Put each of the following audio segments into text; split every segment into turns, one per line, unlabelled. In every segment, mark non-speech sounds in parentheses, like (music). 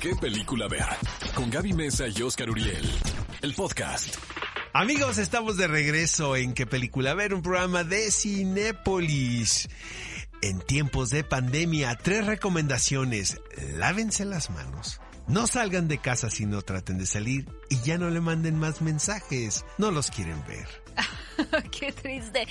qué película ver. Con Gaby Mesa y Oscar Uriel. El podcast.
Amigos, estamos de regreso en qué película ver, un programa de Cinépolis. En tiempos de pandemia, tres recomendaciones. Lávense las manos. No salgan de casa si no traten de salir y ya no le manden más mensajes. No los quieren ver. (laughs) (laughs)
Qué triste.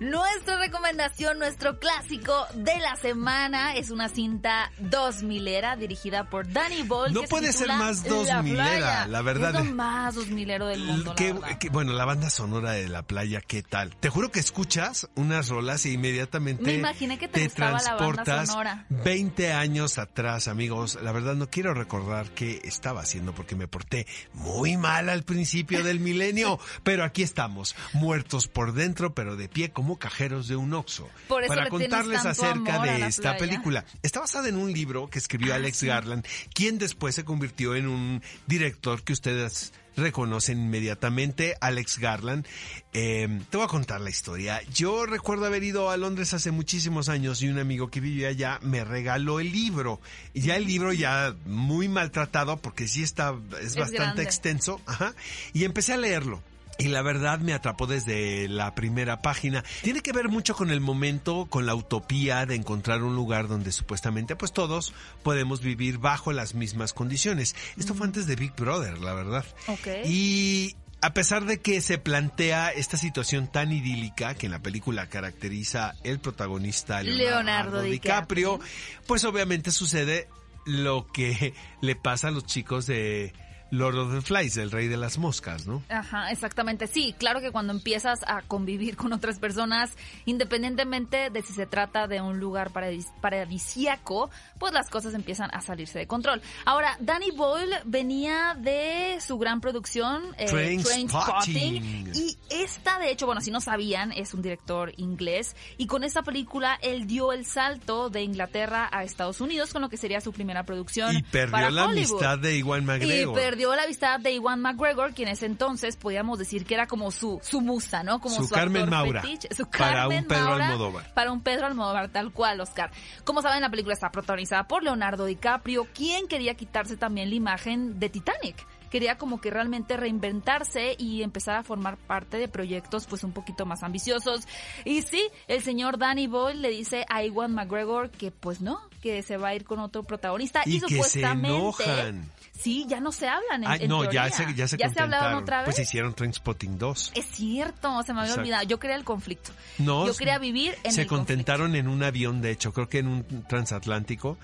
Nuestra recomendación, nuestro clásico de la semana es una cinta 2000era dirigida por Danny Boyle.
No
que se
puede ser más
La
2000era,
Playa.
la verdad.
Es lo más 2000ero del mundo. la
Que-
verdad.
que- bueno, la banda sonora de la playa, ¿qué tal? Te juro que escuchas unas rolas e inmediatamente
Me imaginé que te la banda
transportas
sonora.
20 años atrás, amigos. La verdad no quiero recordar qué estaba haciendo porque me porté muy mal al principio del milenio, (laughs) pero aquí estamos, muertos por dentro, pero de pie como cajeros de un
eso
para contarles acerca de esta
playa.
película. Está basada en un libro que escribió
Ah,
Alex
sí.
Garland, quien después se convirtió en un director que ustedes reconocen inmediatamente, Alex Garland. Eh, te voy a contar la historia. Yo recuerdo haber ido a Londres hace muchísimos años y un amigo que vivía allá me regaló el libro. Y ya el libro ya muy maltratado porque sí está, es,
Es
bastante
grande.
extenso. Ajá. Y empecé a leerlo. Y la verdad me atrapó desde la primera página. Tiene que ver mucho con el momento, con la utopía de encontrar un lugar donde supuestamente pues todos podemos vivir bajo las mismas condiciones. Esto fue antes de Big Brother, la verdad.
Ok.
Y a pesar de que se plantea esta situación tan idílica que en la película caracteriza el protagonista Leonardo,
Leonardo
DiCaprio,
DiCaprio.
pues obviamente sucede lo que (laughs) le pasa a los chicos de Lord of the Flies, el rey de las moscas, ¿no?
Ajá, exactamente. Sí, claro que cuando empiezas a convivir con otras personas, independientemente de si se trata de un lugar paradis- paradisíaco, pues las cosas empiezan a salirse de control. Ahora, Danny Boyle venía de su gran producción, eh,
Trainspotting.
Trainspotting, y esta, de hecho, bueno, si no sabían, es un director inglés, y con esta película él dio el salto de Inglaterra a Estados Unidos con lo que sería su primera producción.
Y perdió
para
la
Hollywood.
amistad de Iwan McGregor.
Y perdió la amistad de Iwan McGregor, quien en ese entonces podíamos decir que era como su, su musa, ¿no? Como
Su
su,
Carmen Maura,
fetiche. Su
para un Pedro
Maura
Almodóvar.
Para un Pedro Almodóvar, tal cual, Oscar. Como saben, la película está protagonizada por Leonardo DiCaprio, quien quería quitarse también la imagen de Titanic. Quería como que realmente reinventarse y empezar a formar parte de proyectos pues un poquito más ambiciosos. Y sí, el señor Danny Boyle le dice a Iwan McGregor que pues no, que se va a ir con otro protagonista.
Y
Y,
que se
supuestamente...
enojan.
Sí, ya no se hablan. En,
Ay,
en
no, ya
teoría.
se, ya se
hablaron otra vez.
Pues hicieron Trainspotting 2.
Es cierto, se me había
Exacto.
olvidado. Yo quería el conflicto.
No,
Yo quería vivir en
se
el
contentaron en un avión, de hecho, creo que en un transatlántico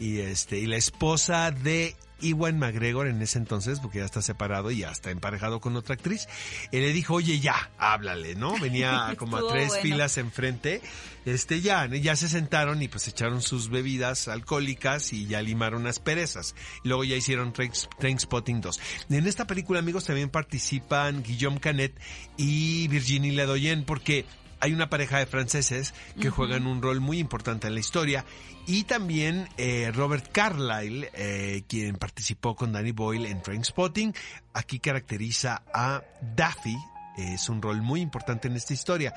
y este y la esposa de Iwan McGregor en ese entonces, porque ya está separado y ya está emparejado con otra actriz, él le dijo, oye, ya, háblale, ¿no? (laughs) Venía como a tres
bueno.
filas enfrente, este, ya, ya se sentaron y pues echaron sus bebidas alcohólicas y ya limaron las perezas. Y luego ya hicieron Trains- Trainspotting 2. En esta película, amigos, también participan Guillaume Canet y Virginie Ledoyen, porque hay una pareja de franceses que juegan un rol muy importante en la historia. Y también eh, Robert Carlyle, eh, quien participó con Danny Boyle en Trainspotting, aquí caracteriza a Daffy, es un rol muy importante en esta historia.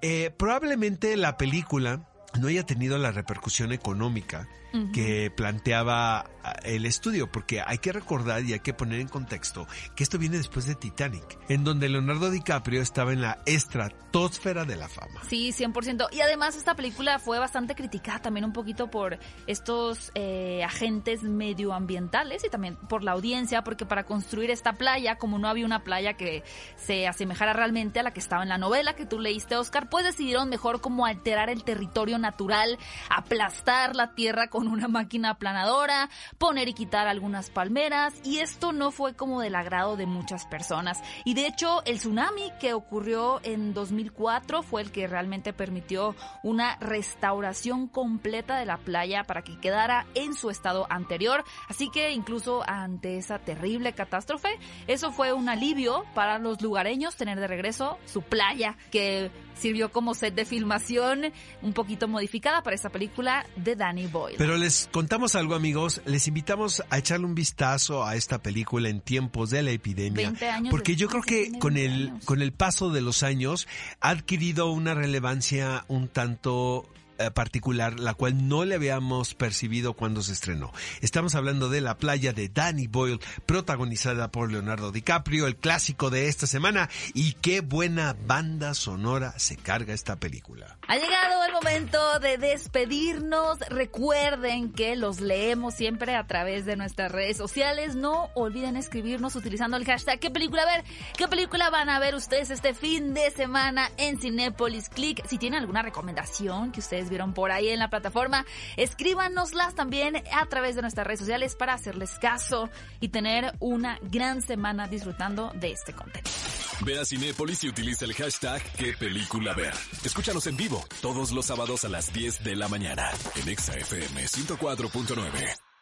Eh, probablemente la película no haya tenido la repercusión económica que planteaba ah, el estudio, porque hay que recordar y hay que poner en contexto que esto viene después de Titanic, en donde Leonardo DiCaprio estaba en la estratosfera de la fama.
Sí, 100%. Y además esta película fue bastante criticada también un poquito por estos eh, agentes medioambientales y también por la audiencia, porque para construir esta playa, como no había una playa que se asemejara realmente a la que estaba en la novela que tú leíste, Oscar, pues decidieron mejor como alterar el territorio natural, aplastar la tierra con una máquina aplanadora, poner y quitar algunas palmeras, y esto no fue como del agrado de muchas personas. Y de hecho, el tsunami que ocurrió en 2004 fue el que realmente permitió una restauración completa de la playa para que quedara en su estado anterior. Así que incluso ante esa terrible catástrofe, eso fue un alivio para los lugareños tener de regreso su playa, que sirvió como set de filmación un poquito modificada para esta película de Danny Boyle.
Pero les contamos algo, amigos. Les invitamos a echarle un vistazo a esta película en tiempos de la epidemia.
20 años
porque yo creo que con
20
el,
años.
con el paso de los años ha adquirido una relevancia un tanto particular, la cual no le habíamos percibido cuando se estrenó. Estamos hablando de La playa de Danny Boyle, protagonizada por Leonardo DiCaprio, el clásico de esta semana, y qué buena banda sonora se carga esta película.
Ha llegado el momento de despedirnos. Recuerden que los leemos siempre a través de nuestras redes sociales. No olviden escribirnos utilizando el hashtag ¿Qué película ver? ¿Qué película van a ver ustedes este fin de semana en Cinepolis Click? Si tienen alguna recomendación que vieron por ahí en la plataforma, escríbanoslas también a través de nuestras redes sociales para hacerles caso y tener una gran semana disfrutando de este contenido.
Ve a Cinépolis y utiliza el hashtag qué película ver. Escúchanos en vivo todos los sábados a las 10 de la mañana en ExaFM 104.9.